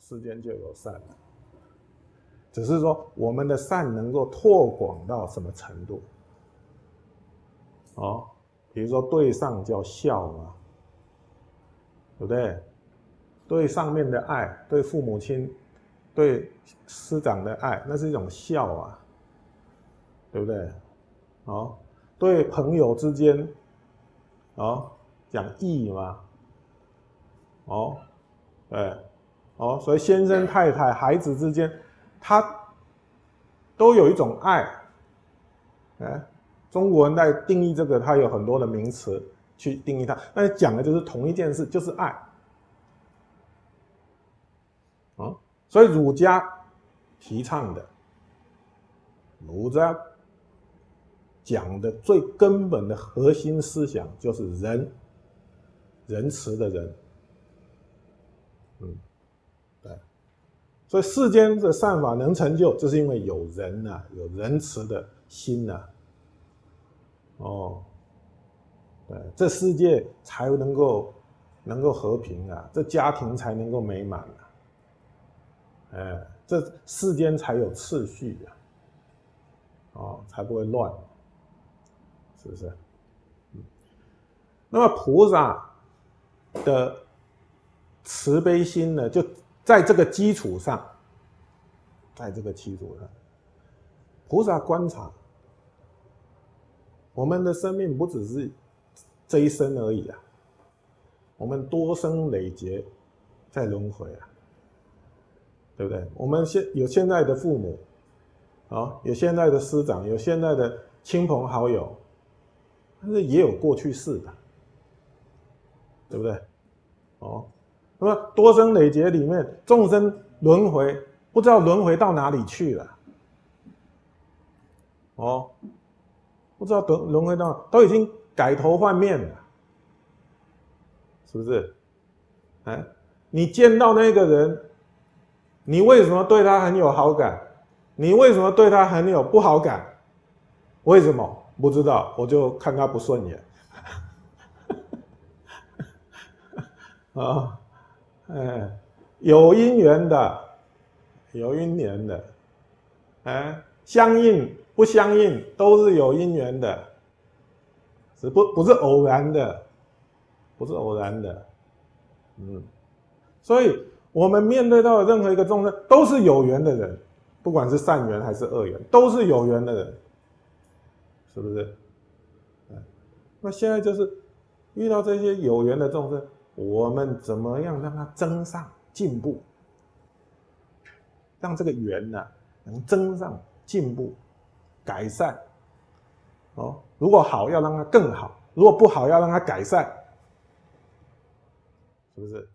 世间就有善。只是说我们的善能够拓广到什么程度？哦，比如说对上叫孝嘛，对不对？对上面的爱，对父母亲、对师长的爱，那是一种孝啊，对不对？哦，对朋友之间，哦，讲义嘛，哦，对，哦，所以先生太太、孩子之间。他都有一种爱，哎，中国人在定义这个，他有很多的名词去定义它，但讲的就是同一件事，就是爱，啊，所以儒家提倡的，儒家讲的最根本的核心思想就是仁，仁慈的仁，嗯。所以世间的善法能成就，就是因为有人呐，有仁慈的心呐。哦，对，这世界才能够能够和平啊，这家庭才能够美满啊。哎，这世间才有次序啊。哦，才不会乱，是不是？嗯。那么菩萨的慈悲心呢，就。在这个基础上，在这个基础上，菩萨观察我们的生命不只是这一生而已啊，我们多生累劫在轮回啊，对不对？我们现有现在的父母，啊，有现在的师长，有现在的亲朋好友，但是也有过去式的，对不对？哦。那么多生累劫里面，众生轮回，不知道轮回到哪里去了。哦，不知道轮轮回到都已经改头换面了，是不是？哎，你见到那个人，你为什么对他很有好感？你为什么对他很有不好感？为什么？不知道，我就看他不顺眼。啊。哎，有因缘的，有因缘的，哎，相应不相应都是有因缘的，是不不是偶然的，不是偶然的，嗯，所以我们面对到任何一个众生都是有缘的人，不管是善缘还是恶缘，都是有缘的人，是不是？那现在就是遇到这些有缘的众生。我们怎么样让它增上进步？让这个缘呢能增上进步、改善？哦，如果好，要让它更好；如果不好，要让它改善，是不是？